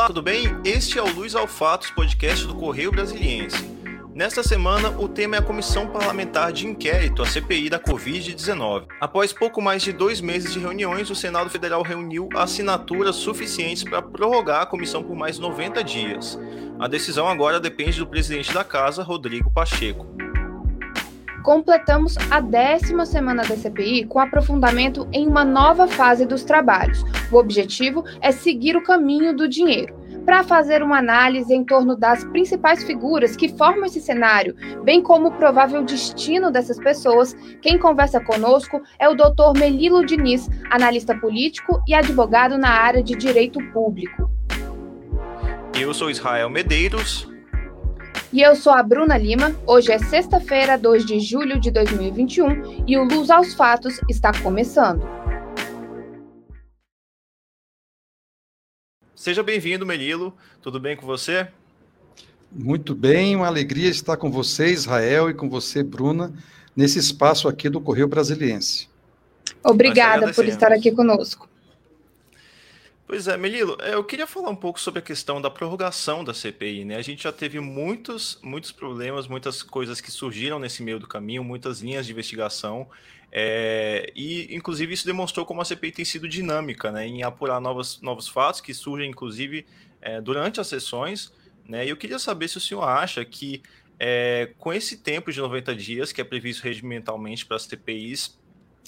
Olá, tudo bem? Este é o Luz ao Fatos, podcast do Correio Brasiliense. Nesta semana, o tema é a Comissão Parlamentar de Inquérito, a CPI da Covid-19. Após pouco mais de dois meses de reuniões, o Senado Federal reuniu assinaturas suficientes para prorrogar a comissão por mais 90 dias. A decisão agora depende do presidente da casa, Rodrigo Pacheco. Completamos a décima semana da CPI com aprofundamento em uma nova fase dos trabalhos. O objetivo é seguir o caminho do dinheiro. Para fazer uma análise em torno das principais figuras que formam esse cenário, bem como o provável destino dessas pessoas, quem conversa conosco é o Dr. Melilo Diniz, analista político e advogado na área de direito público. Eu sou Israel Medeiros, e eu sou a Bruna Lima. Hoje é sexta-feira, 2 de julho de 2021 e o Luz aos Fatos está começando. Seja bem-vindo, Melilo. Tudo bem com você? Muito bem, uma alegria estar com você, Israel, e com você, Bruna, nesse espaço aqui do Correio Brasiliense. Obrigada por estar aqui conosco. Pois é, Melilo, é, eu queria falar um pouco sobre a questão da prorrogação da CPI, né? A gente já teve muitos, muitos problemas, muitas coisas que surgiram nesse meio do caminho, muitas linhas de investigação, é, e inclusive isso demonstrou como a CPI tem sido dinâmica, né? Em apurar novos, novos fatos que surgem, inclusive, é, durante as sessões, né? E eu queria saber se o senhor acha que é, com esse tempo de 90 dias, que é previsto regimentalmente para as CPIs,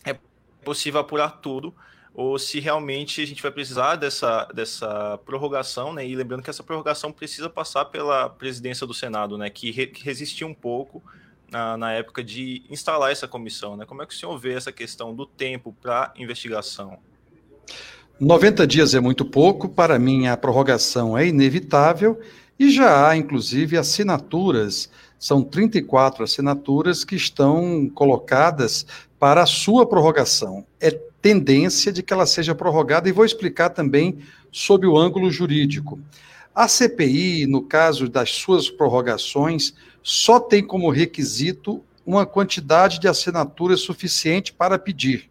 é possível apurar tudo, ou se realmente a gente vai precisar dessa, dessa prorrogação, né? E lembrando que essa prorrogação precisa passar pela presidência do Senado, né? Que, re, que resistiu um pouco na, na, época de instalar essa comissão, né? Como é que o senhor vê essa questão do tempo para investigação? 90 dias é muito pouco, para mim a prorrogação é inevitável e já há, inclusive, assinaturas, são 34 assinaturas que estão colocadas para a sua prorrogação. É tendência de que ela seja prorrogada e vou explicar também sob o ângulo jurídico. A CPI, no caso das suas prorrogações, só tem como requisito uma quantidade de assinaturas suficiente para pedir.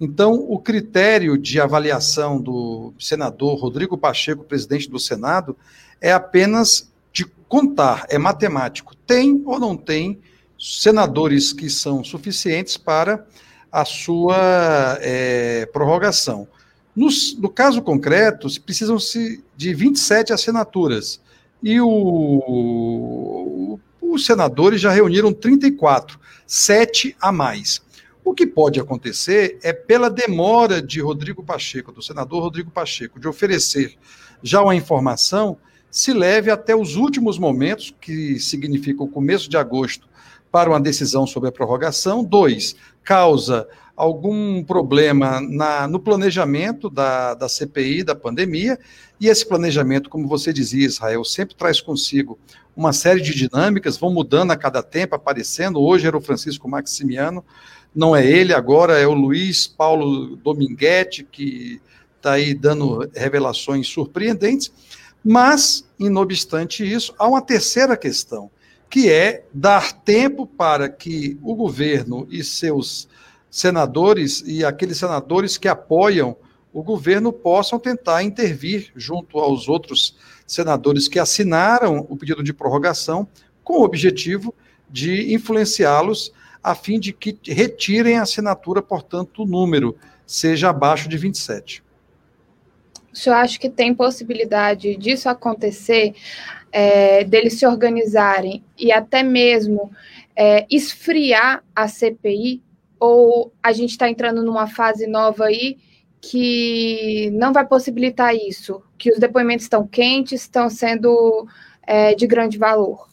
Então, o critério de avaliação do senador Rodrigo Pacheco, presidente do Senado, é apenas de contar, é matemático. Tem ou não tem senadores que são suficientes para a sua é, prorrogação. No, no, caso concreto, precisam-se de 27 assinaturas. E o, os senadores já reuniram 34, sete a mais. O que pode acontecer é, pela demora de Rodrigo Pacheco, do senador Rodrigo Pacheco, de oferecer já uma informação, se leve até os últimos momentos, que significa o começo de agosto, para uma decisão sobre a prorrogação. Dois, causa algum problema na, no planejamento da, da CPI, da pandemia, e esse planejamento, como você dizia, Israel, sempre traz consigo uma série de dinâmicas, vão mudando a cada tempo, aparecendo. Hoje era o Francisco Maximiano, não é ele, agora é o Luiz Paulo Dominguete, que está aí dando revelações surpreendentes. Mas, não obstante isso, há uma terceira questão, que é dar tempo para que o governo e seus senadores e aqueles senadores que apoiam o governo possam tentar intervir junto aos outros senadores que assinaram o pedido de prorrogação, com o objetivo de influenciá-los a fim de que retirem a assinatura, portanto, o número seja abaixo de 27. O senhor acha que tem possibilidade disso acontecer, é, deles se organizarem e até mesmo é, esfriar a CPI? Ou a gente está entrando numa fase nova aí que não vai possibilitar isso? Que os depoimentos estão quentes, estão sendo é, de grande valor?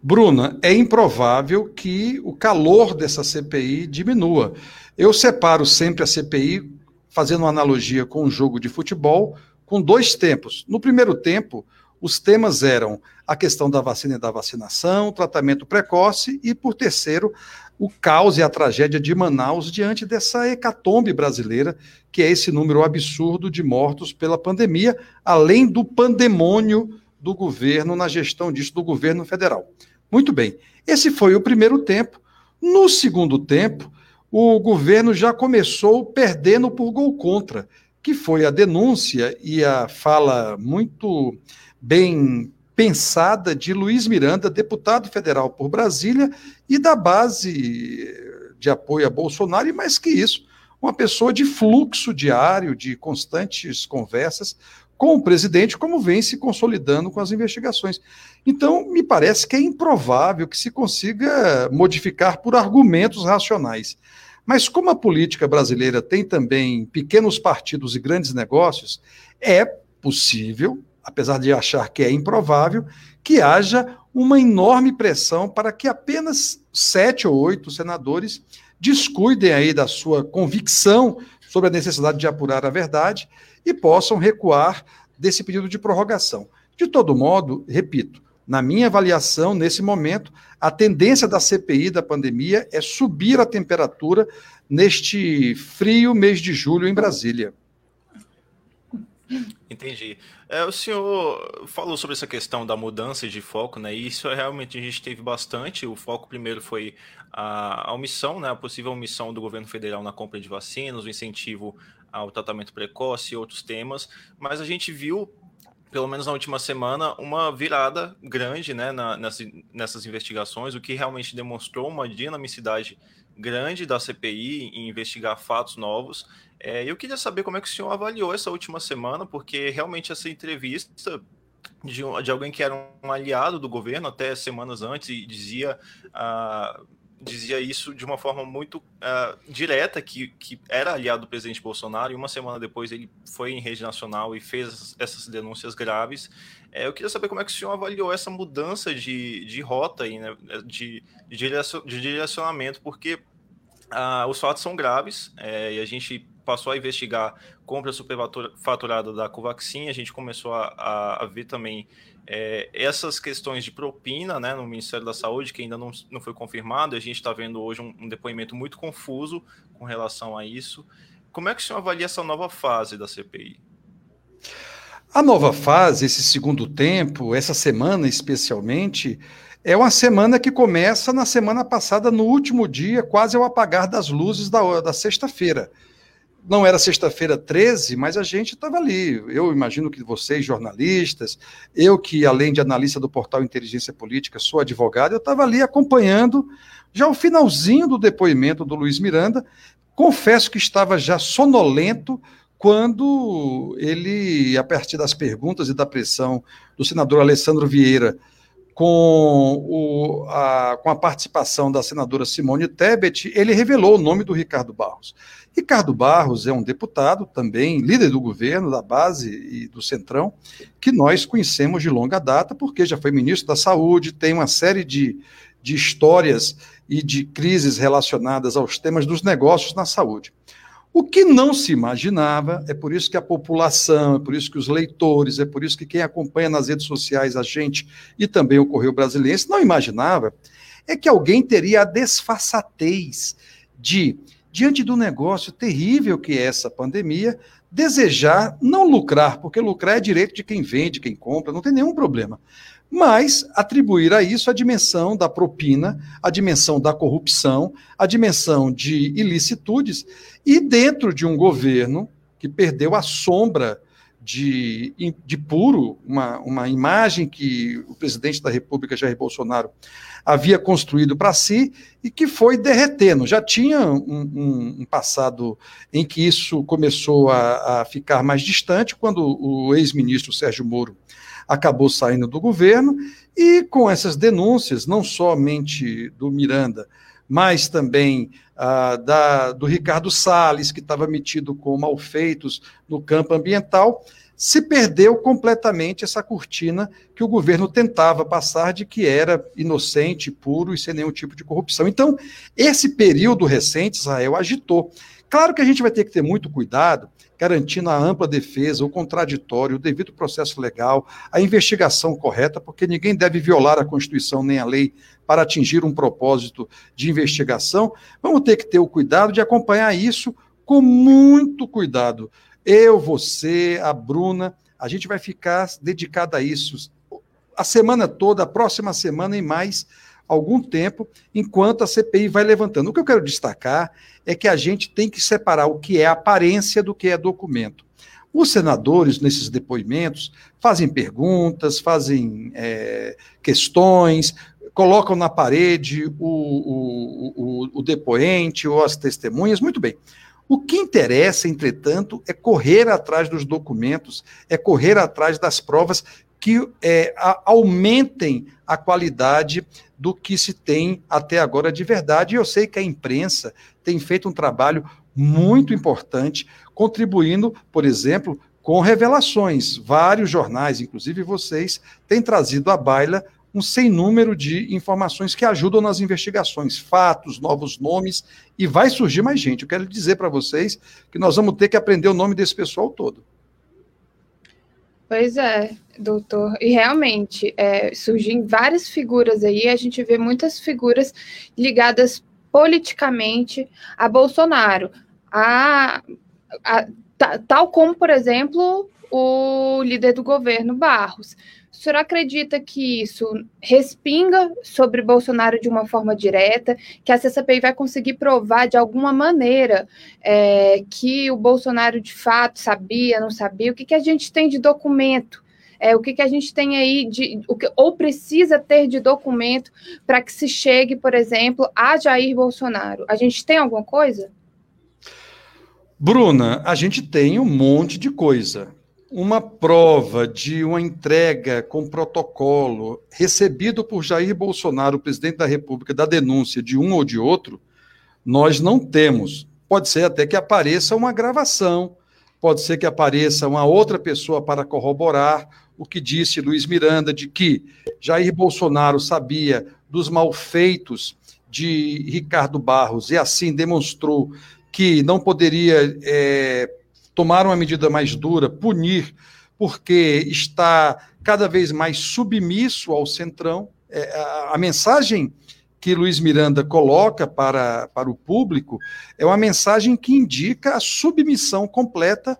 Bruna, é improvável que o calor dessa CPI diminua. Eu separo sempre a CPI fazendo uma analogia com um jogo de futebol, com dois tempos. No primeiro tempo, os temas eram a questão da vacina e da vacinação, tratamento precoce e, por terceiro, o caos e a tragédia de Manaus diante dessa hecatombe brasileira, que é esse número absurdo de mortos pela pandemia, além do pandemônio do governo na gestão disso, do governo federal. Muito bem, esse foi o primeiro tempo. No segundo tempo, o governo já começou perdendo por gol contra. que foi a denúncia e a fala muito bem pensada de Luiz Miranda, deputado federal por Brasília e da base de apoio a Bolsonaro, e mais que isso, uma pessoa de fluxo diário, de constantes conversas com o presidente, como vem se consolidando com as investigações. Então, me parece que é improvável que se consiga modificar por argumentos racionais. Mas como a política brasileira tem também pequenos partidos e grandes negócios, é possível, apesar de achar que é improvável, que haja uma enorme pressão para que apenas sete ou oito senadores descuidem aí da sua convicção sobre a necessidade de apurar a verdade e possam recuar desse pedido de prorrogação. De todo modo, repito, na minha avaliação, nesse momento, a tendência da CPI da pandemia é subir a temperatura neste frio mês de julho em Brasília. Entendi. É, o senhor falou sobre essa questão da mudança de foco, né? E isso é realmente a gente teve bastante. O foco primeiro foi a, a omissão, né? A possível omissão do governo federal na compra de vacinas, o incentivo ao tratamento precoce e outros temas. Mas a gente viu pelo menos na última semana, uma virada grande né, na, nessas, nessas investigações, o que realmente demonstrou uma dinamicidade grande da CPI em investigar fatos novos é, eu queria saber como é que o senhor avaliou essa última semana, porque realmente essa entrevista de, de alguém que era um aliado do governo até semanas antes e dizia, uh, dizia isso de uma forma muito uh, direta, que, que era aliado do presidente Bolsonaro, e uma semana depois ele foi em rede nacional e fez essas denúncias graves. É, eu queria saber como é que o senhor avaliou essa mudança de, de rota, aí, né, de, de direcionamento, porque uh, os fatos são graves é, e a gente passou a investigar compra superfaturada da Covaxin, a gente começou a, a, a ver também é, essas questões de propina né, no Ministério da Saúde, que ainda não, não foi confirmado, a gente está vendo hoje um, um, depoimento muito confuso com relação a isso. Como é que o senhor avalia essa nova fase da CPI? A nova fase, esse segundo tempo, essa semana especialmente, é uma semana que começa na semana passada, no último dia, quase ao apagar das luzes da, da sexta-feira não era sexta-feira 13, mas a gente estava ali. Eu imagino que vocês, jornalistas, eu que, além de analista do portal Inteligência Política, sou advogado, eu estava ali acompanhando já o finalzinho do depoimento do Luiz Miranda. Confesso que estava já sonolento quando ele, a partir das perguntas e da pressão do senador Alessandro Vieira, com, o, a, com a participação da senadora Simone Tebet, ele revelou o nome do Ricardo Barros. Ricardo Barros é um deputado, também líder do governo, da base e do Centrão, que nós conhecemos de longa data, porque já foi ministro da Saúde, tem uma série de, de histórias e de crises relacionadas aos temas dos negócios na saúde. O que não se imaginava, é por isso que a população, é por isso que os leitores, é por isso que quem acompanha nas redes sociais a gente e também o Correio Brasileiro não imaginava, é que alguém teria a desfaçatez de diante do negócio terrível que é essa pandemia, desejar não lucrar, porque lucrar é direito de quem vende, quem compra, não tem nenhum problema. Mas atribuir a isso a dimensão da propina, a dimensão da corrupção, a dimensão de ilicitudes, e dentro de um governo que perdeu a sombra de, de puro, uma, uma imagem que o presidente da República, Jair Bolsonaro, havia construído para si e que foi derretendo. Já tinha um, um, um passado em que isso começou a, a ficar mais distante, quando o ex-ministro Sérgio Moro acabou saindo do governo, e com essas denúncias, não somente do Miranda, mas também ah, da, do Ricardo Salles, que estava metido com malfeitos no campo ambiental, se perdeu completamente essa cortina que o governo tentava passar de que era inocente, puro e sem nenhum tipo de corrupção. Então, esse período recente, Israel, agitou. Claro que a gente vai ter que ter muito cuidado, garantindo a ampla defesa, o contraditório, o devido processo legal, a investigação correta, porque ninguém deve violar a Constituição nem a lei para atingir um propósito de investigação. Vamos ter que ter o cuidado de acompanhar isso com muito cuidado eu, você, a Bruna, a gente vai ficar dedicado a isso a semana toda, a próxima semana e mais algum tempo, enquanto a CPI vai levantando. O que eu quero destacar é que a gente tem que separar o que é aparência do que é documento. Os senadores, nesses depoimentos, fazem perguntas, fazem é, questões, colocam na parede o, o, o, o depoente ou as testemunhas, muito bem. O que interessa, entretanto, é correr atrás dos documentos, é correr atrás das provas que é, a, aumentem a qualidade do que se tem até agora de verdade. E eu sei que a imprensa tem feito um trabalho muito importante, contribuindo, por exemplo, com revelações. Vários jornais, inclusive vocês, têm trazido à baila um sem número de informações que ajudam nas investigações, fatos, novos nomes, e vai surgir mais gente. Eu quero dizer para vocês que nós vamos ter que aprender o nome desse pessoal todo. Pois é, doutor. E realmente, é, surgem várias figuras aí, a gente vê muitas figuras ligadas politicamente a Bolsonaro. A, a, tal como, por exemplo, o líder do governo, Barros. O senhor acredita que isso respinga sobre Bolsonaro de uma forma direta, que a CCPI vai conseguir provar de alguma maneira é, que o Bolsonaro de fato sabia, não sabia? O que, que a gente tem de documento? É, o que, que a gente tem aí de. O que, ou precisa ter de documento para que se chegue, por exemplo, a Jair Bolsonaro? A gente tem alguma coisa? Bruna, a gente tem um monte de coisa uma prova de uma entrega com protocolo recebido por Jair Bolsonaro, presidente da República, da denúncia de um ou de outro, nós não temos. Pode ser até que apareça uma gravação, pode ser que apareça uma outra pessoa para corroborar o que disse Luiz Miranda de que Jair Bolsonaro sabia dos malfeitos de Ricardo Barros e assim demonstrou que não poderia é, tomar uma medida mais dura, punir, porque está cada vez mais submisso ao centrão. É, a, a mensagem que Luiz Miranda coloca para, para o público é uma mensagem que indica a submissão completa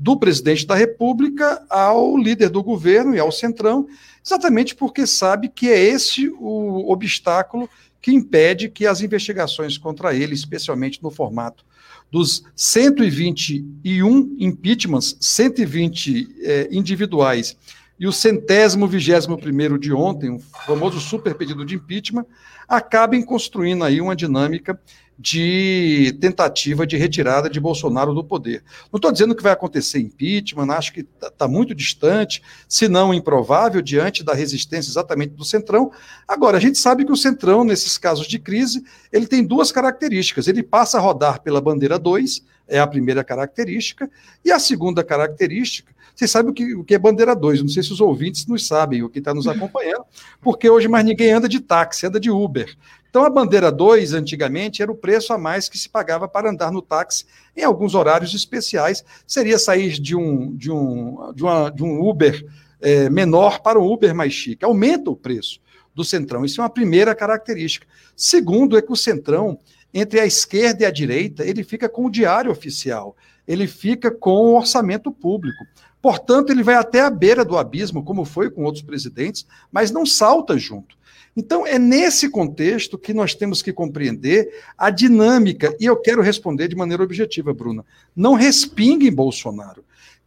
do presidente da República ao líder do governo e ao centrão, exatamente porque sabe que é esse o obstáculo que impede que as investigações contra ele, especialmente no formato dos 121 impeachments, 120 é, individuais, e o centésimo vigésimo primeiro de ontem, o famoso super pedido de impeachment, acabem construindo aí uma dinâmica de tentativa de retirada de Bolsonaro do poder. Não estou dizendo que vai acontecer impeachment, acho que está tá muito distante, se não improvável, diante da resistência exatamente do Centrão. Agora, a gente sabe que o Centrão, nesses casos de crise, ele tem duas características. Ele passa a rodar pela bandeira 2, é a primeira característica, e a segunda característica vocês sabem o que, o que é bandeira 2, não sei se os ouvintes nos sabem, o que está nos acompanhando, porque hoje mais ninguém anda de táxi, anda de Uber. Então, a bandeira 2, antigamente, era o preço a mais que se pagava para andar no táxi em alguns horários especiais. Seria sair de um, de um, de uma, de um Uber é, menor para um Uber mais chique. Aumenta o preço do Centrão. Isso é uma primeira característica. Segundo, é que o Centrão, entre a esquerda e a direita, ele fica com o diário oficial, ele fica com o orçamento público. Portanto, ele vai até a beira do abismo, como foi com outros presidentes, mas não salta junto. Então, é nesse contexto que nós temos que compreender a dinâmica, e eu quero responder de maneira objetiva, Bruna. Não respingue em Bolsonaro.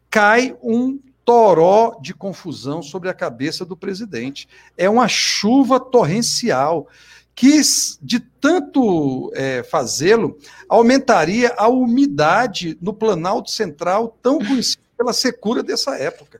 Cai um toró de confusão sobre a cabeça do presidente. É uma chuva torrencial que, de tanto é, fazê-lo, aumentaria a umidade no Planalto Central, tão conhecido pela secura dessa época.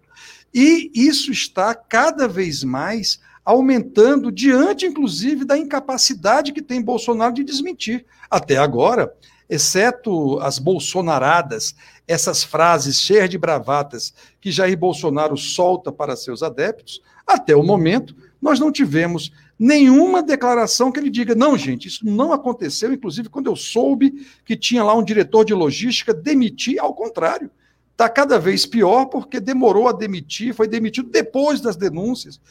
E isso está cada vez mais aumentando diante, inclusive, da incapacidade que tem Bolsonaro de desmentir. Até agora, exceto as bolsonaradas, essas frases cheias de bravatas que Jair Bolsonaro solta para seus adeptos, até o momento, nós não tivemos nenhuma declaração que ele diga: não, gente, isso não aconteceu. Inclusive, quando eu soube que tinha lá um diretor de logística, demiti, ao contrário está cada vez pior porque demorou a demitir, foi demitido depois das denúncias.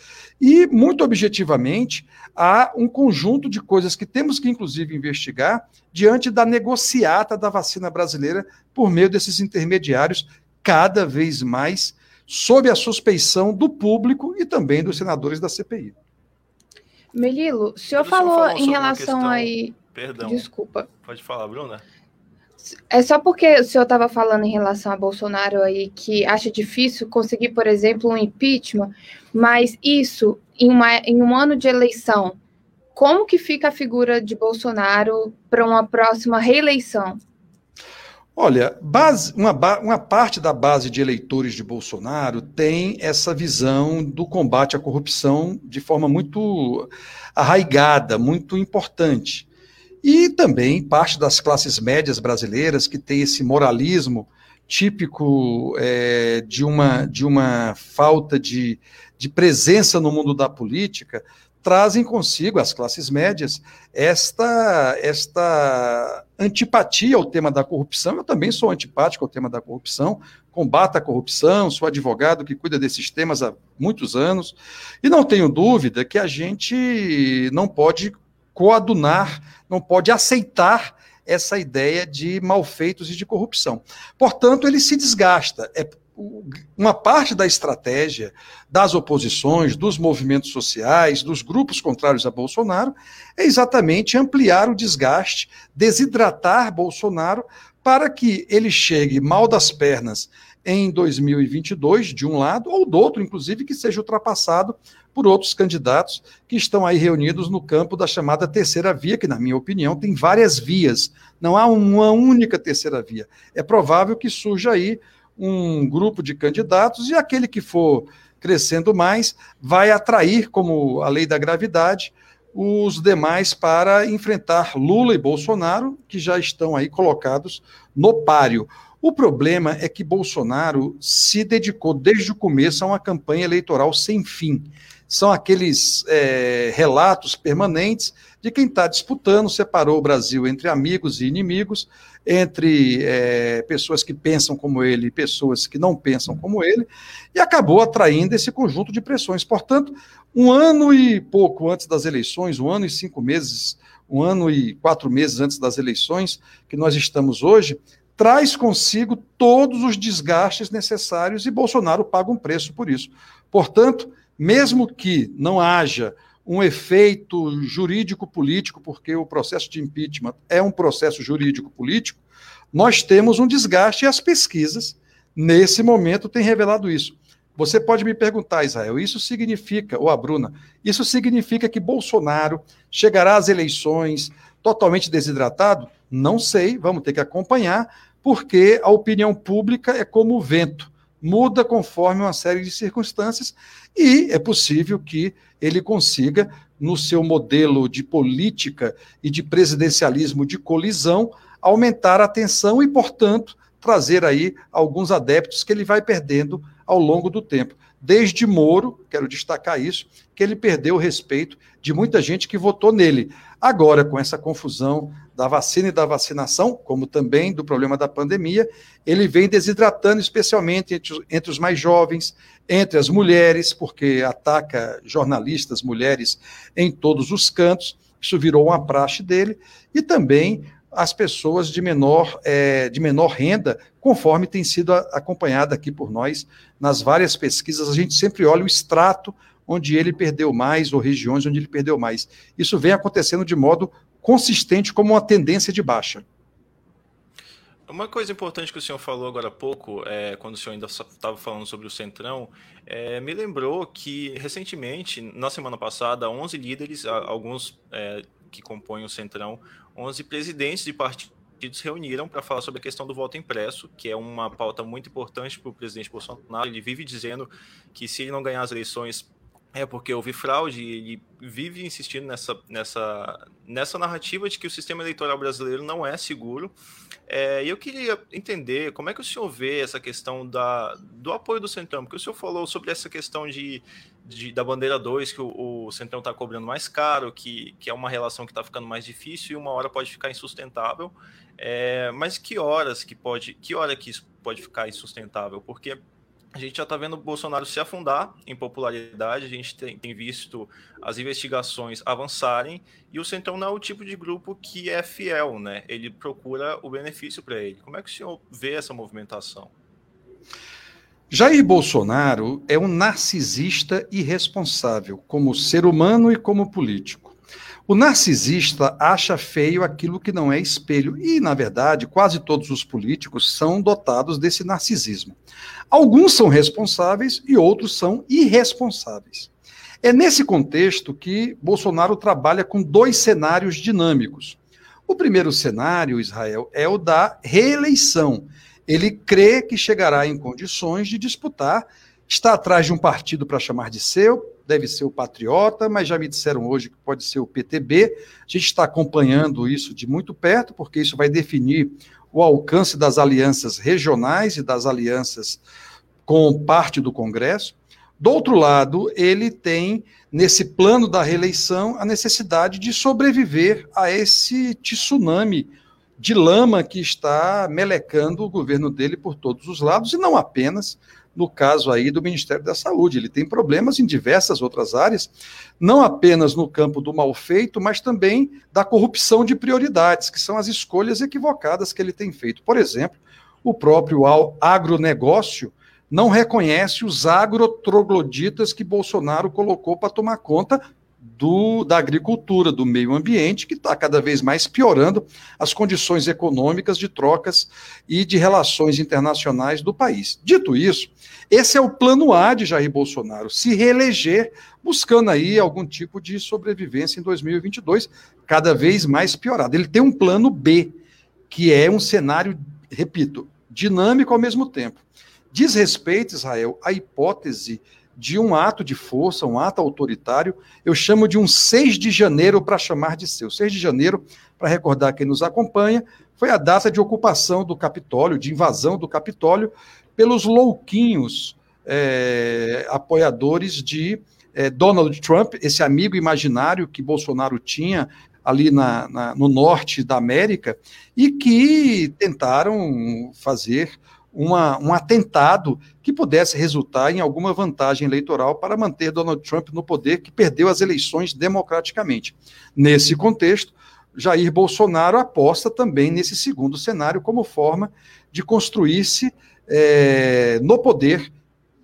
E, muito objetivamente, há um conjunto de coisas que temos que, inclusive, investigar diante da negociata da vacina brasileira por meio desses intermediários, cada vez mais sob a suspeição do público e também dos senadores da CPI. Melilo, o senhor falou em relação questão... aí. Perdão. Desculpa. Pode falar, Bruna. É só porque o senhor estava falando em relação a Bolsonaro aí que acha difícil conseguir, por exemplo, um impeachment, mas isso em, uma, em um ano de eleição, como que fica a figura de Bolsonaro para uma próxima reeleição? Olha, base, uma, uma parte da base de eleitores de Bolsonaro tem essa visão do combate à corrupção de forma muito arraigada, muito importante. E também parte das classes médias brasileiras que tem esse moralismo típico é, de, uma, de uma falta de, de presença no mundo da política, trazem consigo as classes médias esta esta antipatia ao tema da corrupção. Eu também sou antipático ao tema da corrupção, combato a corrupção, sou advogado que cuida desses temas há muitos anos, e não tenho dúvida que a gente não pode coadunar, não pode aceitar essa ideia de malfeitos e de corrupção. Portanto, ele se desgasta. É uma parte da estratégia das oposições, dos movimentos sociais, dos grupos contrários a Bolsonaro, é exatamente ampliar o desgaste, desidratar Bolsonaro para que ele chegue mal das pernas em 2022, de um lado, ou do outro, inclusive, que seja ultrapassado por outros candidatos que estão aí reunidos no campo da chamada terceira via, que, na minha opinião, tem várias vias, não há uma única terceira via. É provável que surja aí um grupo de candidatos e aquele que for crescendo mais vai atrair, como a lei da gravidade, os demais para enfrentar Lula e Bolsonaro, que já estão aí colocados no páreo. O problema é que Bolsonaro se dedicou desde o começo a uma campanha eleitoral sem fim. São aqueles é, relatos permanentes de quem está disputando, separou o Brasil entre amigos e inimigos, entre é, pessoas que pensam como ele e pessoas que não pensam como ele, e acabou atraindo esse conjunto de pressões. Portanto, um ano e pouco antes das eleições, um ano e cinco meses, um ano e quatro meses antes das eleições que nós estamos hoje, traz consigo todos os desgastes necessários e Bolsonaro paga um preço por isso. Portanto, mesmo que não haja um efeito jurídico-político, porque o processo de impeachment é um processo jurídico-político, nós temos um desgaste e as pesquisas, nesse momento, têm revelado isso. Você pode me perguntar, Israel, isso significa, ou a Bruna, isso significa que Bolsonaro chegará às eleições totalmente desidratado? Não sei, vamos ter que acompanhar, porque a opinião pública é como o vento, muda conforme uma série de circunstâncias, e é possível que ele consiga, no seu modelo de política e de presidencialismo de colisão, aumentar a tensão e, portanto, trazer aí alguns adeptos que ele vai perdendo ao longo do tempo. Desde Moro, quero destacar isso, que ele perdeu o respeito de muita gente que votou nele. Agora, com essa confusão da vacina e da vacinação, como também do problema da pandemia, ele vem desidratando, especialmente entre, entre os mais jovens, entre as mulheres, porque ataca jornalistas mulheres em todos os cantos, isso virou uma praxe dele, e também as pessoas de menor, é, de menor renda, conforme tem sido acompanhada aqui por nós nas várias pesquisas, a gente sempre olha o extrato onde ele perdeu mais, ou regiões onde ele perdeu mais. Isso vem acontecendo de modo consistente como uma tendência de baixa. Uma coisa importante que o senhor falou agora há pouco, é, quando o senhor ainda estava falando sobre o Centrão, é, me lembrou que recentemente, na semana passada, 11 líderes, alguns é, que compõem o Centrão, 11 presidentes de partidos reuniram para falar sobre a questão do voto impresso, que é uma pauta muito importante para o presidente Bolsonaro. Ele vive dizendo que se ele não ganhar as eleições é porque houve fraude e ele vive insistindo nessa, nessa, nessa narrativa de que o sistema eleitoral brasileiro não é seguro. É, e eu queria entender como é que o senhor vê essa questão da, do apoio do Centrão, porque o senhor falou sobre essa questão de, de da bandeira 2, que o, o Centrão está cobrando mais caro, que, que é uma relação que está ficando mais difícil e uma hora pode ficar insustentável. É, mas que horas que pode, que hora que isso pode ficar insustentável? Porque a gente já está vendo o Bolsonaro se afundar em popularidade, a gente tem, tem, visto as investigações avançarem, e o Centrão não é o tipo de grupo que é fiel, né? Ele procura o benefício para ele. Como é que o senhor vê essa movimentação? Jair Bolsonaro é um narcisista irresponsável, como ser humano e como político. O narcisista acha feio aquilo que não é espelho, e, na verdade, quase todos os políticos são dotados desse narcisismo. Alguns são responsáveis e outros são irresponsáveis. É nesse contexto que Bolsonaro trabalha com dois cenários dinâmicos. O primeiro cenário, Israel, é o da reeleição. Ele crê que chegará em condições de disputar, está atrás de um partido para chamar de seu, deve ser o Patriota, mas já me disseram hoje que pode ser o PTB. A gente está acompanhando isso de muito perto, porque isso vai definir o alcance das alianças regionais e das alianças com parte do Congresso. Do outro lado, ele tem, nesse plano da reeleição, a necessidade de sobreviver a esse tsunami de lama que está melecando o governo dele por todos os lados, e não apenas no caso aí do Ministério da Saúde. Ele tem problemas em diversas outras áreas, não apenas no campo do mal feito, mas também da corrupção de prioridades, que são as escolhas equivocadas que ele tem feito. Por exemplo, o próprio agronegócio não reconhece os agrotrogloditas que Bolsonaro colocou para tomar conta do, da agricultura, do meio ambiente, que está cada vez mais piorando as condições econômicas de trocas e de relações internacionais do país. Dito isso, esse é o plano A de Jair Bolsonaro, se reeleger, buscando aí algum tipo de sobrevivência em 2022, cada vez mais piorado. Ele tem um plano B, que é um cenário, repito, dinâmico ao mesmo tempo. Diz respeito, Israel, à hipótese de um ato de força, um ato autoritário, eu chamo de um 6 de janeiro para chamar de seu. 6 de janeiro, para recordar quem nos acompanha, foi a data de ocupação do Capitólio, de invasão do Capitólio, pelos louquinhos é, apoiadores de é, Donald Trump, esse amigo imaginário que Bolsonaro tinha ali na, na, no norte da América, e que tentaram fazer uma, um atentado que pudesse resultar em alguma vantagem eleitoral para manter Donald Trump no poder, que perdeu as eleições democraticamente. Nesse contexto, Jair Bolsonaro aposta também nesse segundo cenário como forma de construir-se é, no poder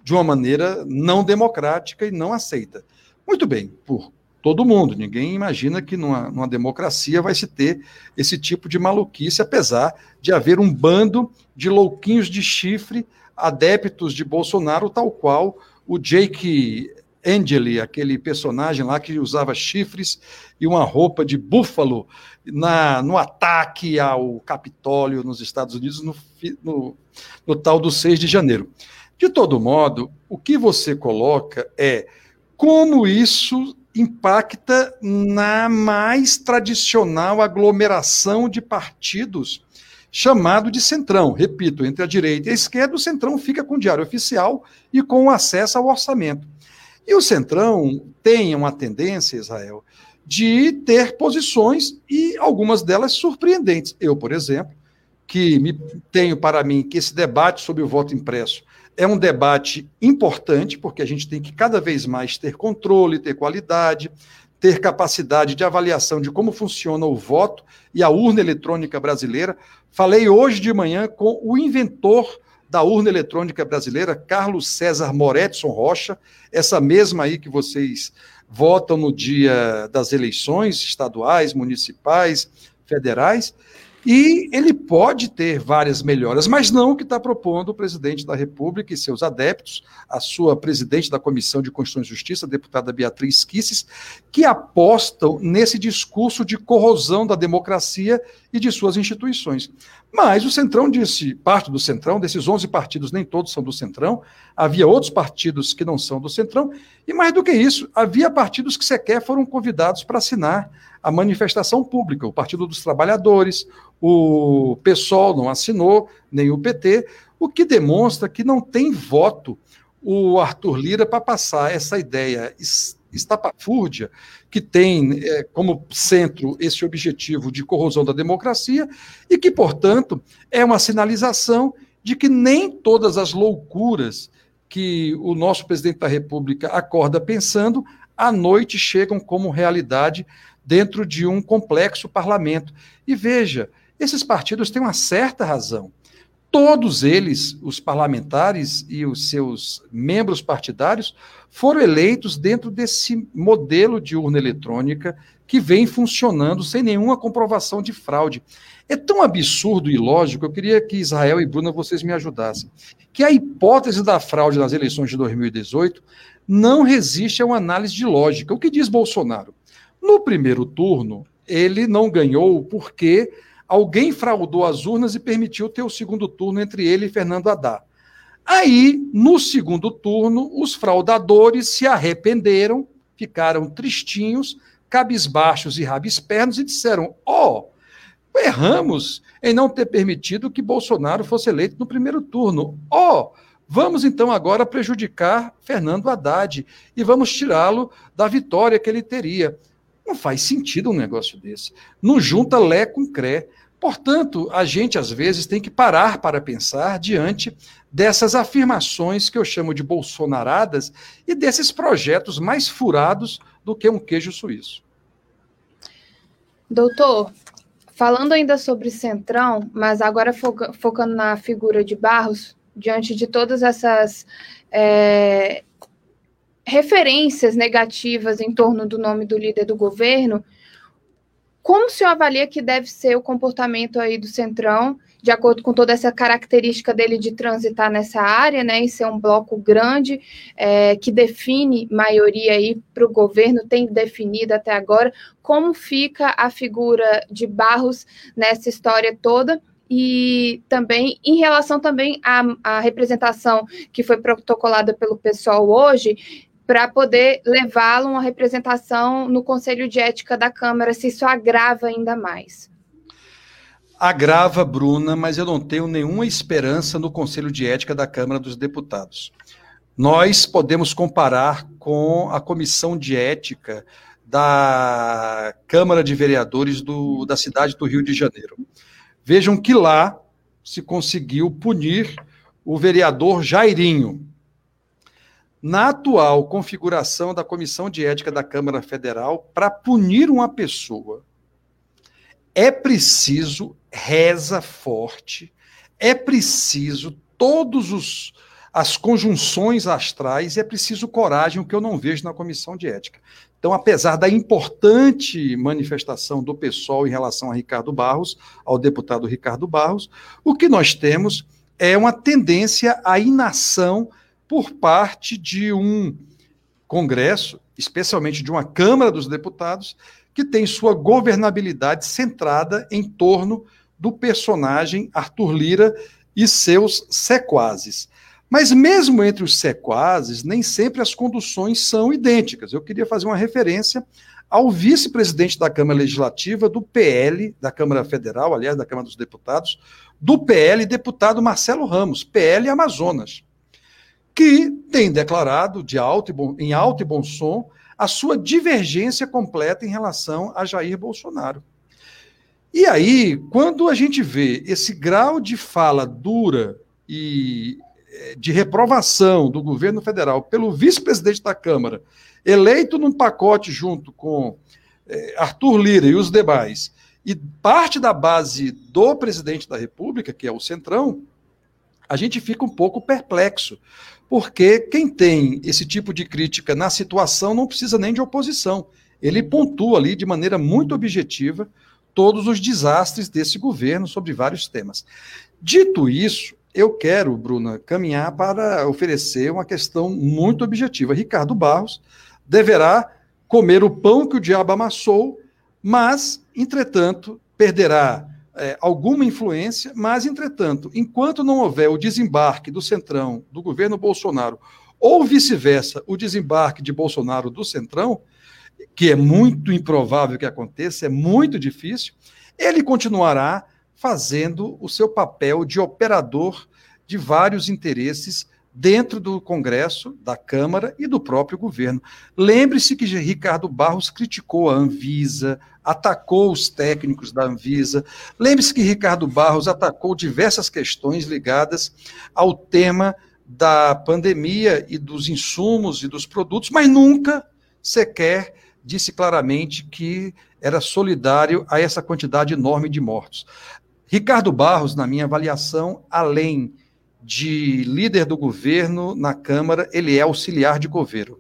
de uma maneira não democrática e não aceita. Muito bem, por todo mundo. Ninguém imagina que numa, numa, democracia vai se ter esse tipo de maluquice, apesar de haver um bando de louquinhos de chifre, adeptos de Bolsonaro, tal qual o Jake Angeli, aquele personagem lá que usava chifres e uma roupa de búfalo na, no ataque ao Capitólio nos Estados Unidos no, no, no tal do 6 de janeiro. De todo modo, o que você coloca é como isso impacta na mais tradicional aglomeração de partidos chamado de centrão. Repito, entre a direita e a esquerda, o centrão fica com o diário oficial e com acesso ao orçamento. E o centrão tem uma tendência, Israel, de ter posições e algumas delas surpreendentes. Eu, por exemplo, que me, tenho para mim que esse debate sobre o voto impresso é um debate importante, porque a gente tem que cada vez mais ter controle, ter qualidade, ter capacidade de avaliação de como funciona o voto e a urna eletrônica brasileira. Falei hoje de manhã com o inventor da urna eletrônica brasileira, Carlos César Moretson Rocha, essa mesma aí que vocês votam no dia das eleições estaduais, municipais, federais. E ele pode ter várias melhoras, mas não o que está propondo o presidente da República e seus adeptos, a sua presidente da Comissão de Constituição e Justiça, a deputada Beatriz Kisses, que apostam nesse discurso de corrosão da democracia e de suas instituições. Mas o Centrão disse, parte do Centrão, desses 11 partidos, nem todos são do Centrão, havia outros partidos que não são do Centrão, e mais do que isso, havia partidos que sequer foram convidados para assinar a manifestação pública. O Partido dos Trabalhadores, o PSOL não assinou, nem o PT, o que demonstra que não tem voto o Arthur Lira para passar essa ideia estapafúrdia, que tem é, como centro esse objetivo de corrosão da democracia e que, portanto, é uma sinalização de que nem todas as loucuras que o nosso presidente da República acorda pensando, à noite chegam como realidade dentro de um complexo parlamento. E veja, esses partidos têm uma certa razão. Todos eles, os parlamentares e os seus membros partidários, foram eleitos dentro desse modelo de urna eletrônica que vem funcionando sem nenhuma comprovação de fraude. É tão absurdo e ilógico, eu queria que Israel e Bruna vocês me ajudassem, que a hipótese da fraude nas eleições de 2018 não resiste a uma análise de lógica. O que diz Bolsonaro? No primeiro turno, ele não ganhou porque alguém fraudou as urnas e permitiu ter o segundo turno entre ele e Fernando Haddad. Aí, no segundo turno, os fraudadores se arrependeram, ficaram tristinhos, cabisbaixos e rabispernos e disseram: Ó, oh, erramos em não ter permitido que Bolsonaro fosse eleito no primeiro turno. Ó, oh, vamos então agora prejudicar Fernando Haddad e vamos tirá-lo da vitória que ele teria. Não faz sentido um negócio desse. Não junta Lé com Cré. Portanto, a gente às vezes tem que parar para pensar diante dessas afirmações que eu chamo de bolsonaradas e desses projetos mais furados do que um queijo suíço. Doutor, falando ainda sobre Centrão, mas agora foca focando na figura de Barros, diante de todas essas é, referências negativas em torno do nome do líder do governo, como o senhor avalia que deve ser o comportamento aí do Centrão, de acordo com toda essa característica dele de transitar nessa área, né, e ser um bloco grande, é, que define maioria aí para o governo, tem definido até agora, como fica a figura de Barros nessa história toda? e também em relação também à, à, representação que foi protocolada pelo pessoal hoje, para poder levá-lo a uma representação no Conselho de Ética da Câmara, se isso agrava ainda mais. Agrava, Bruna, mas eu não tenho nenhuma esperança no Conselho de Ética da Câmara dos Deputados. Nós podemos comparar com a Comissão de Ética da Câmara de Vereadores do, da cidade do Rio de Janeiro. Vejam que lá se conseguiu punir o vereador Jairinho, na atual configuração da Comissão de Ética da Câmara Federal, para punir uma pessoa, é preciso reza forte, é preciso todos os as conjunções astrais e é preciso coragem, o que eu não vejo na comissão de ética. Então, apesar da importante manifestação do pessoal em relação a Ricardo Barros, ao deputado Ricardo Barros, o que nós temos é uma tendência à inação por parte de um Congresso, especialmente de uma Câmara dos Deputados, que tem sua governabilidade centrada em torno do personagem Arthur Lira e seus sequazes. Mas mesmo entre os sequazes, nem sempre as conduções são idênticas. Eu queria fazer uma referência ao vice-presidente da Câmara Legislativa do PL, da Câmara Federal, aliás, da Câmara dos Deputados, do PL, deputado Marcelo Ramos, PL Amazonas que tem declarado de alto bom, em alto e bom som a sua divergência completa em relação a Jair Bolsonaro. E aí, quando a gente vê esse grau de fala dura e eh, de reprovação do governo federal pelo vice-presidente da Câmara, eleito num pacote junto com eh, Arthur Lira e os demais, e parte da base do presidente da República, que é o Centrão, a gente fica um pouco perplexo, porque quem tem esse tipo de crítica na situação não precisa nem de oposição. Ele pontua ali de maneira muito objetiva todos os desastres desse governo sobre vários temas. Dito isso, eu quero, Bruna, caminhar para oferecer uma questão muito objetiva. Ricardo Barros deverá comer o pão que o diabo amassou, mas, entretanto, perderá é, alguma influência, mas, entretanto, enquanto não houver o desembarque do Centrão, do governo Bolsonaro, ou vice-versa, o desembarque de Bolsonaro do Centrão, que é muito improvável que aconteça, é muito difícil, ele continuará fazendo o seu papel de operador de vários interesses dentro do Congresso, da Câmara e do próprio governo. Lembre-se que Ricardo Barros criticou a Anvisa, atacou os técnicos da Anvisa. Lembre-se que Ricardo Barros atacou diversas questões ligadas ao tema da pandemia e dos insumos e dos produtos, mas nunca sequer disse claramente que era solidário a essa quantidade enorme de mortos. Ricardo Barros, na minha avaliação, além de líder do governo na Câmara, ele é auxiliar de governo.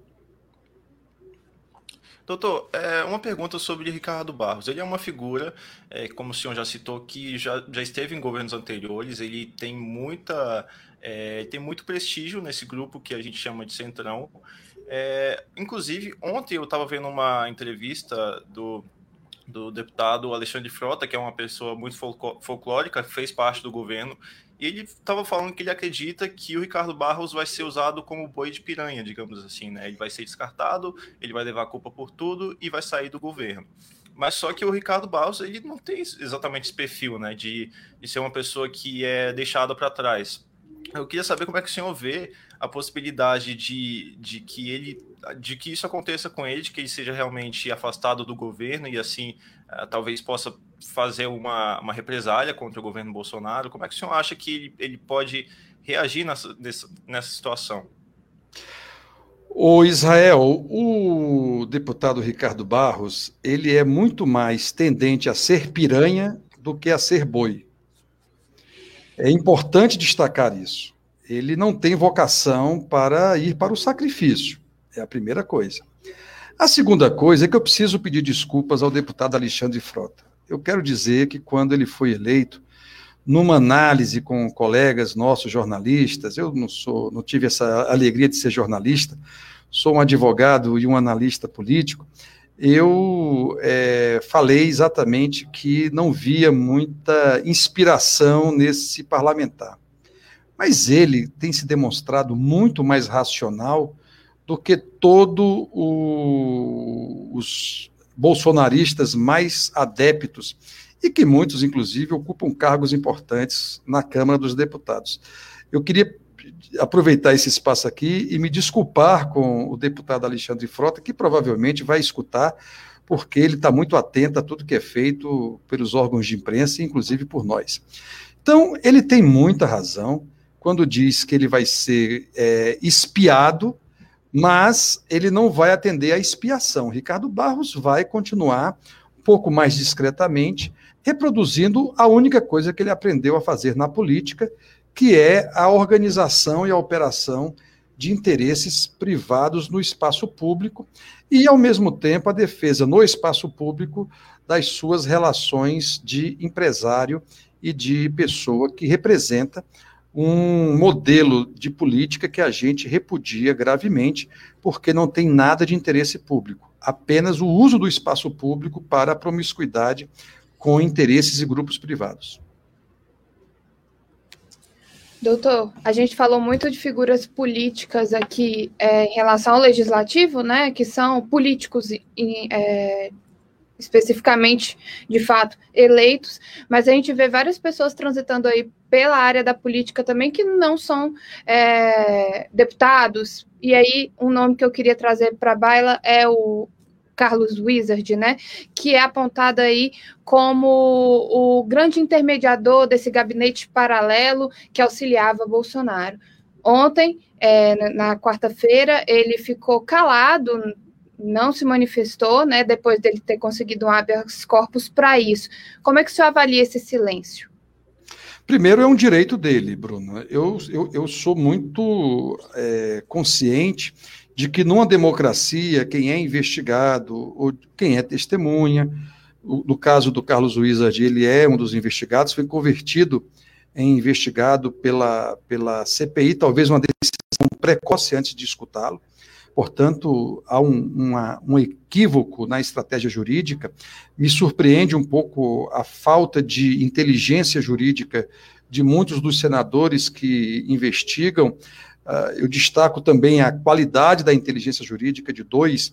Doutor, é, uma pergunta sobre Ricardo Barros. Ele é uma figura, é, como o senhor já citou, que já, já esteve em governos anteriores, ele tem muita. É, tem muito prestígio nesse grupo que a gente chama de Centrão. É, inclusive, ontem eu estava vendo uma entrevista do, do deputado Alexandre Frota, que é uma pessoa muito folclórica, fez parte do governo, ele estava falando que ele acredita que o Ricardo Barros vai ser usado como boi de piranha, digamos assim, né? Ele vai ser descartado, ele vai levar a culpa por tudo e vai sair do governo. Mas só que o Ricardo Barros, ele não tem exatamente esse perfil, né? De, de ser uma pessoa que é deixada para trás. Eu queria saber como é que o senhor vê a possibilidade de, de que ele de que isso aconteça com ele, de que ele seja realmente afastado do governo e assim uh, talvez possa fazer uma, uma represália contra o governo Bolsonaro. Como é que o senhor acha que ele, pode reagir nessa, nessa situação? O Israel, o deputado Ricardo Barros, ele é muito mais tendente a ser piranha do que a ser boi. É importante destacar isso. Ele não tem vocação para ir para o sacrifício. É a primeira coisa. A segunda coisa é que eu preciso pedir desculpas ao deputado Alexandre Frota. Eu quero dizer que quando ele foi eleito, numa análise com colegas nossos jornalistas, eu não sou, não tive essa alegria de ser jornalista, sou um advogado e um analista político, eu é, falei exatamente que não via muita inspiração nesse parlamentar. Mas ele tem se demonstrado muito mais racional do que todos os bolsonaristas mais adeptos e que muitos, inclusive, ocupam cargos importantes na Câmara dos Deputados. Eu queria aproveitar esse espaço aqui e me desculpar com o deputado Alexandre Frota, que provavelmente vai escutar, porque ele está muito atento a tudo que é feito pelos órgãos de imprensa, inclusive por nós. Então, ele tem muita razão quando diz que ele vai ser é, espiado, mas ele não vai atender à expiação. Ricardo Barros vai continuar um pouco mais discretamente, reproduzindo a única coisa que ele aprendeu a fazer na política, que é a organização e a operação de interesses privados no espaço público e, ao mesmo tempo, a defesa no espaço público das suas relações de empresário e de pessoa que representa um modelo de política que a gente repudia gravemente, porque não tem nada de interesse público, apenas o uso do espaço público para a promiscuidade com interesses e grupos privados. Doutor, a gente falou muito de figuras políticas aqui é, em relação ao legislativo, né, que são políticos é, especificamente, de fato, eleitos, mas a gente vê várias pessoas transitando aí pela área da política também que não são é, deputados. E aí, um nome que eu queria trazer para a baila é o Carlos Wizard, né, que é apontado aí como o grande intermediador desse gabinete paralelo que auxiliava Bolsonaro. Ontem, é, na quarta-feira, ele ficou calado, não se manifestou, né, depois dele ter conseguido um habeas corpus para isso. Como é que o senhor avalia esse silêncio? Primeiro, é um direito dele, Bruno. Eu, eu, eu sou muito é, consciente de que numa democracia, quem é investigado ou quem é testemunha, no caso do Carlos Wizard, ele é um dos investigados, foi convertido em investigado pela, pela CPI, talvez uma decisão precoce antes de escutá-lo. Portanto, há um, uma, um equívoco na estratégia jurídica. Me surpreende um pouco a falta de inteligência jurídica de muitos dos senadores que investigam Uh, eu destaco também a qualidade da inteligência jurídica de dois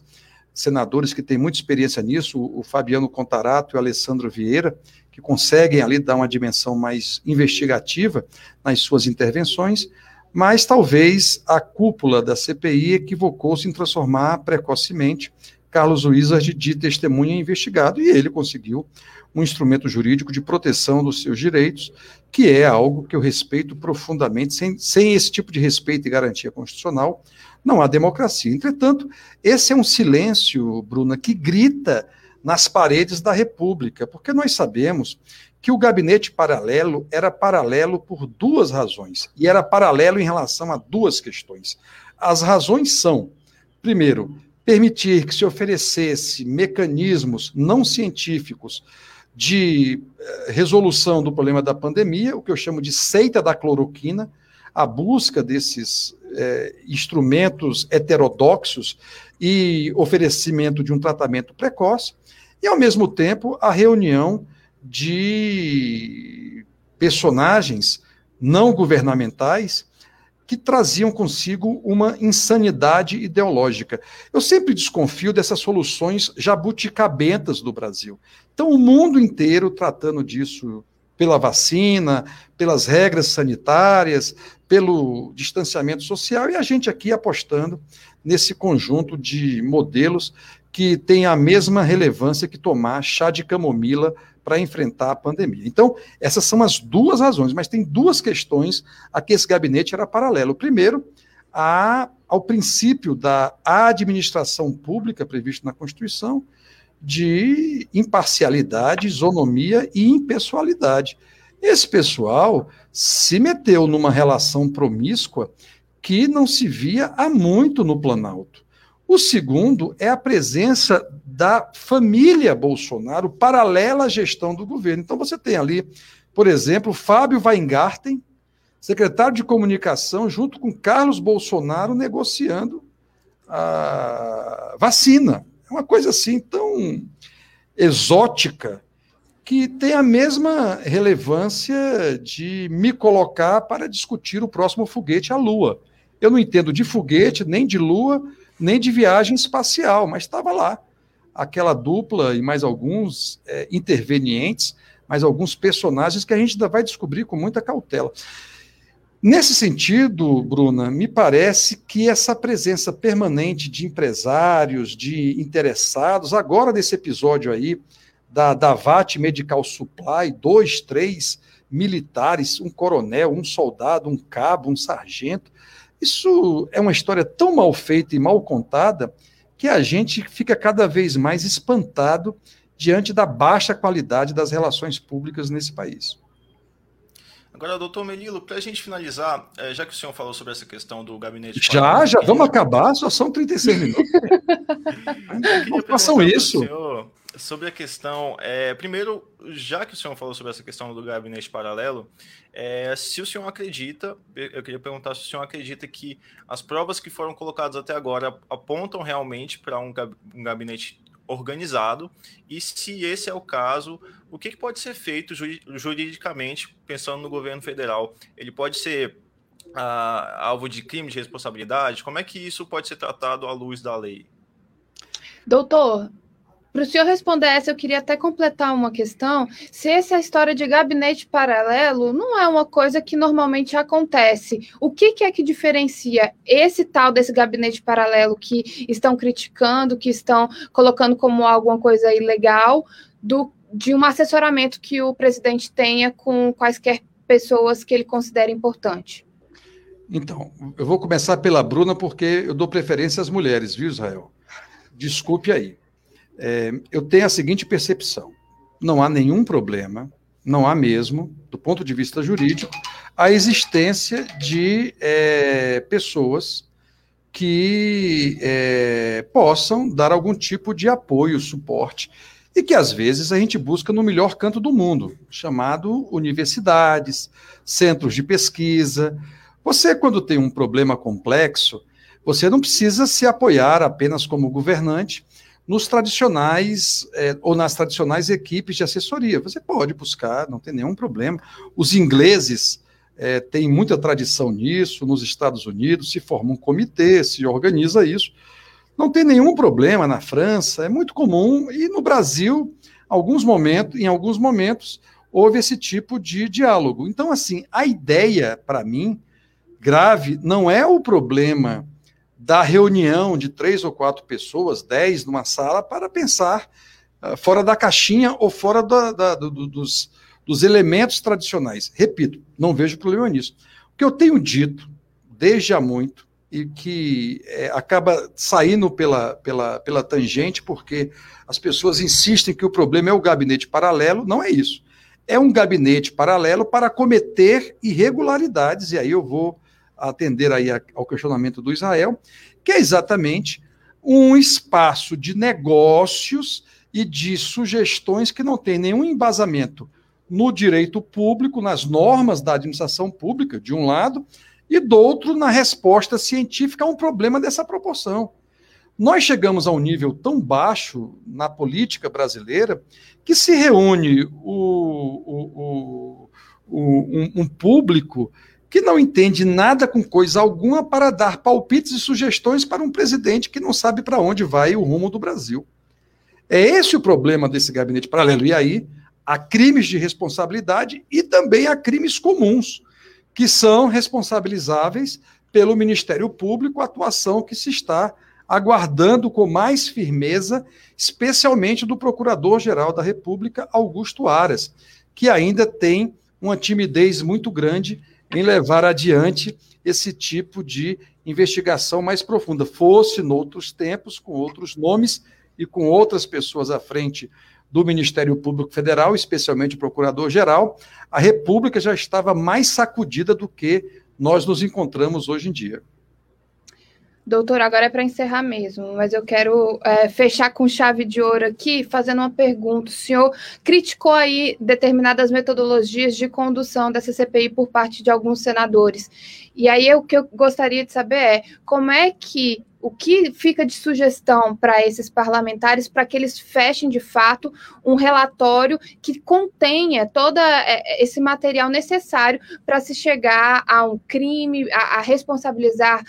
senadores que têm muita experiência nisso, o, Fabiano Contarato e o Alessandro Vieira, que conseguem ali dar uma dimensão mais investigativa nas suas intervenções, mas talvez a cúpula da CPI equivocou-se em transformar precocemente Carlos Wizard de testemunha investigado, e ele conseguiu um instrumento jurídico de proteção dos seus direitos, que é algo que eu respeito profundamente. Sem, sem esse tipo de respeito e garantia constitucional, não há democracia. Entretanto, esse é um silêncio, Bruna, que grita nas paredes da República, porque nós sabemos que o gabinete paralelo era paralelo por duas razões, e era paralelo em relação a duas questões. As razões são, primeiro, permitir que se oferecesse mecanismos não científicos de eh, resolução do problema da pandemia, o que eu chamo de seita da cloroquina, a busca desses é, instrumentos heterodoxos e oferecimento de um tratamento precoce, e, ao mesmo tempo, a reunião de personagens não governamentais que traziam consigo uma insanidade ideológica. Eu sempre desconfio dessas soluções jabuticabentas do Brasil. Então, o mundo inteiro tratando disso pela vacina, pelas regras sanitárias, pelo distanciamento social, e a gente aqui apostando nesse conjunto de modelos que tem a mesma relevância que tomar chá de camomila para enfrentar a pandemia. Então, essas são as duas razões, mas tem duas questões a que esse gabinete era paralelo. Primeiro, a, ao princípio da administração pública previsto na Constituição, de imparcialidade, isonomia e impessoalidade. Esse pessoal se meteu numa relação promíscua que não se via há muito no Planalto. O segundo é a presença da família Bolsonaro paralela à gestão do governo. Então você tem ali, por exemplo, Fábio Weingarten, secretário de comunicação, junto com Carlos Bolsonaro, negociando a vacina. É uma coisa assim tão exótica que tem a mesma relevância de me colocar para discutir o próximo foguete à Lua. Eu não entendo de foguete, nem de Lua, nem de viagem espacial, mas estava lá. Aquela dupla e mais alguns é, intervenientes, mais alguns personagens que a gente ainda vai descobrir com muita cautela. Nesse sentido, Bruna, me parece que essa presença permanente de empresários, de interessados, agora nesse episódio aí da Davat Medical Supply, dois, três militares, um coronel, um soldado, um cabo, um sargento, isso é uma história tão mal feita e mal contada que a gente fica cada vez mais espantado diante da baixa qualidade das relações públicas nesse país. Agora, doutor Melilo, para a gente finalizar, é, já que o senhor falou sobre essa questão do gabinete. Já, já vamos acabar, só são 36 minutos. Não façam isso. Senhor, sobre a questão. É, primeiro, já que o senhor falou sobre essa questão do gabinete paralelo, é, se o senhor acredita, eu queria perguntar se o senhor acredita que as provas que foram colocadas até agora apontam realmente para um, gabinete organizado e se esse é o caso, o que, que pode ser feito juridicamente pensando no governo federal? Ele pode ser ah, alvo de crime de responsabilidade? Como é que isso pode ser tratado à luz da lei? Doutor, para o senhor responder essa, eu queria até completar uma questão. Se essa história de gabinete paralelo não é uma coisa que normalmente acontece, o que, que é que diferencia esse tal desse gabinete paralelo que estão criticando, que estão colocando como alguma coisa ilegal, do, de um assessoramento que o presidente tenha com quaisquer pessoas que ele considera importante? Então, eu vou começar pela Bruna, porque eu dou preferência às mulheres, viu, Israel? Desculpe aí é, eu tenho a seguinte percepção: não há nenhum problema, não há mesmo, do ponto de vista jurídico, a existência de é, pessoas que é, possam dar algum tipo de apoio, suporte, e que às vezes a gente busca no melhor canto do mundo, chamado universidades, centros de pesquisa. Você, quando tem um problema complexo, você não precisa se apoiar apenas como governante, nos tradicionais é, ou nas tradicionais equipes de assessoria. Você pode buscar, não tem nenhum problema. Os ingleses é, têm muita tradição nisso, nos Estados Unidos se forma um comitê, se organiza isso. Não tem nenhum problema na França, é muito comum, e no Brasil, alguns momentos, em alguns momentos, houve esse tipo de diálogo. Então, assim, a ideia, para mim, grave, não é o problema da reunião de três ou quatro pessoas, dez numa sala, para pensar uh, fora da caixinha ou fora da, da, do, dos, dos elementos tradicionais. Repito, não vejo problema nisso. O que eu tenho dito desde há muito e que é, acaba saindo pela, pela, pela tangente, porque as pessoas insistem que o problema é o gabinete paralelo, não é isso. É um gabinete paralelo para cometer irregularidades, e aí eu vou atender aí ao questionamento do Israel, que é exatamente um espaço de negócios e de sugestões que não tem nenhum embasamento no direito público, nas normas da administração pública, de um lado, e do outro, na resposta científica a um problema dessa proporção. Nós chegamos a um nível tão baixo na política brasileira que se reúne o, o, o, um, um público que não entende nada com coisa alguma para dar palpites e sugestões para um presidente que não sabe para onde vai o rumo do Brasil. É esse o problema desse gabinete paralelo. E aí, há crimes de responsabilidade e também há crimes comuns, que são responsabilizáveis pelo Ministério Público, atuação que se está aguardando com mais firmeza, especialmente do Procurador-Geral da República, Augusto Aras, que ainda tem uma timidez muito grande em levar adiante esse tipo de investigação mais profunda. Fosse noutros tempos, com outros nomes e com outras pessoas à frente do Ministério Público Federal, especialmente o Procurador-Geral, a República já estava mais sacudida do que nós nos encontramos hoje em dia. Doutor, agora é para encerrar mesmo, mas eu quero é, fechar com chave de ouro aqui, fazendo uma pergunta. O senhor criticou aí determinadas metodologias de condução dessa CPI por parte de alguns senadores. E aí o que eu gostaria de saber é como é que o que fica de sugestão para esses parlamentares para que eles fechem de fato um relatório que contenha todo é, esse material necessário para se chegar a um crime, a, a, responsabilizar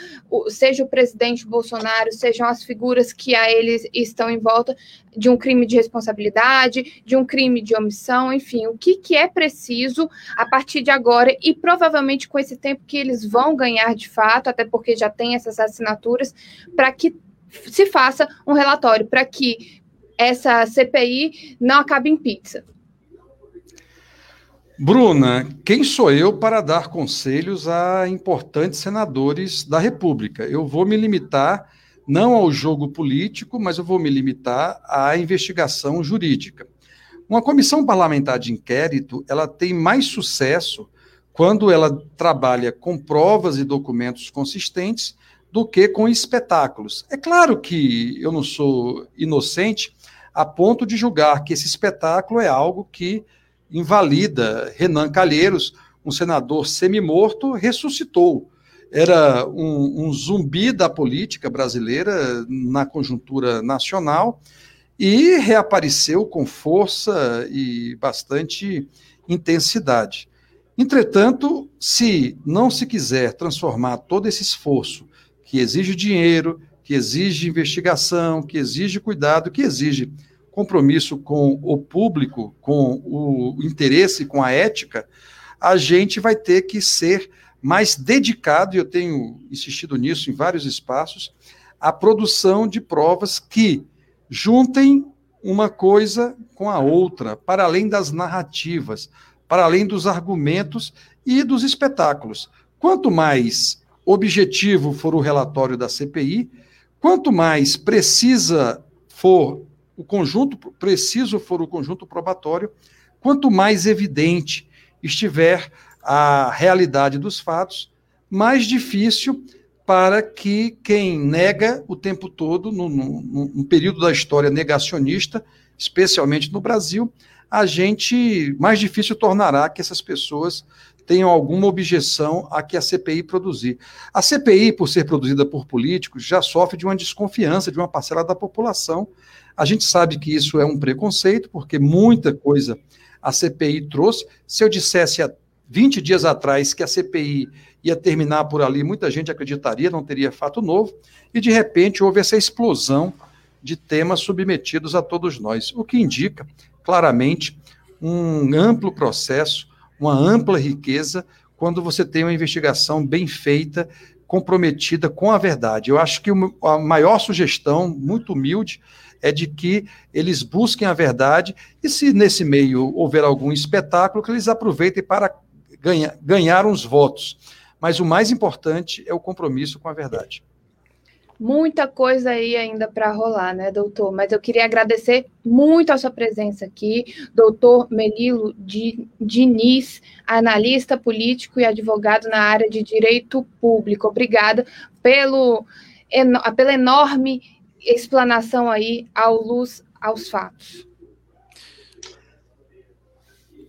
seja o presidente Bolsonaro, sejam as figuras que a eles estão em volta de um crime de responsabilidade, de um crime de omissão, enfim, o que, que é preciso a partir de agora e provavelmente com esse tempo que eles vão ganhar de fato, até porque já tem essas assinaturas, para que se faça um relatório, para que essa CPI não acabe em pizza. Bruna, quem sou eu para dar conselhos a importantes senadores da República? Eu vou me limitar não ao jogo político, mas eu vou me limitar à investigação jurídica. Uma comissão parlamentar de inquérito, ela tem mais sucesso quando ela trabalha com provas e documentos consistentes do que com espetáculos. É claro que eu não sou inocente a ponto de julgar que esse espetáculo é algo que invalida Renan Calheiros, um senador semi-morto, ressuscitou. Era um, um, zumbi da política brasileira na conjuntura nacional e reapareceu com força e bastante intensidade. Entretanto, se não se quiser transformar todo esse esforço que exige dinheiro, que exige investigação, que exige cuidado, que exige compromisso com o público, com o interesse, com a ética, a gente vai ter que ser mais dedicado, e eu tenho insistido nisso em vários espaços, à produção de provas que juntem uma coisa com a outra, para além das narrativas, para além dos argumentos e dos espetáculos. Quanto mais objetivo for o relatório da CPI, quanto mais precisa for o conjunto, preciso for o conjunto probatório, quanto mais evidente estiver a realidade dos fatos, mais difícil para que quem nega o tempo todo, no, período da história negacionista, especialmente no Brasil, a gente mais difícil tornará que essas pessoas tenham alguma objeção a que a CPI produzir. A CPI, por ser produzida por políticos, já sofre de uma desconfiança de uma parcela da população. A gente sabe que isso é um preconceito, porque muita coisa a CPI trouxe. Se eu dissesse 20 dias atrás que a CPI ia terminar por ali, muita gente acreditaria, não teria fato novo, e de repente houve essa explosão de temas submetidos a todos nós, o que indica claramente um amplo processo uma ampla riqueza quando você tem uma investigação bem feita, comprometida com a verdade. Eu acho que a maior sugestão, muito humilde, é de que eles busquem a verdade e, se nesse meio houver algum espetáculo, que eles aproveitem para ganhar, ganhar uns votos. Mas o mais importante é o compromisso com a verdade muita coisa aí ainda para rolar, né, doutor? Mas eu queria agradecer muito a sua presença aqui, doutor Melilo Diniz, analista político e advogado na área de direito público. Obrigada pelo, pela enorme explanação aí ao luz aos fatos.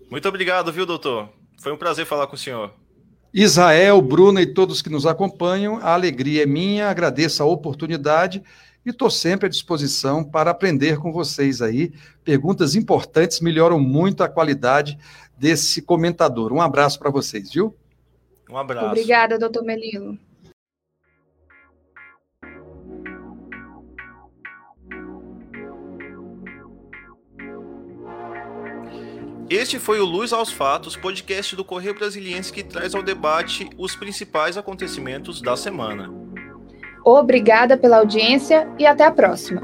Muito obrigado, viu, doutor? Foi um prazer falar com o senhor. Israel, Bruna e todos que nos acompanham, a alegria é minha, agradeço a oportunidade e estou sempre à disposição para aprender com vocês aí. Perguntas importantes melhoram muito a qualidade desse comentador. Um abraço para vocês, viu? Um abraço. Obrigada, doutor Melilo. Este foi o Luz aos Fatos, podcast do Correio Brasiliense que traz ao debate os principais acontecimentos da semana. Obrigada pela audiência e até a próxima.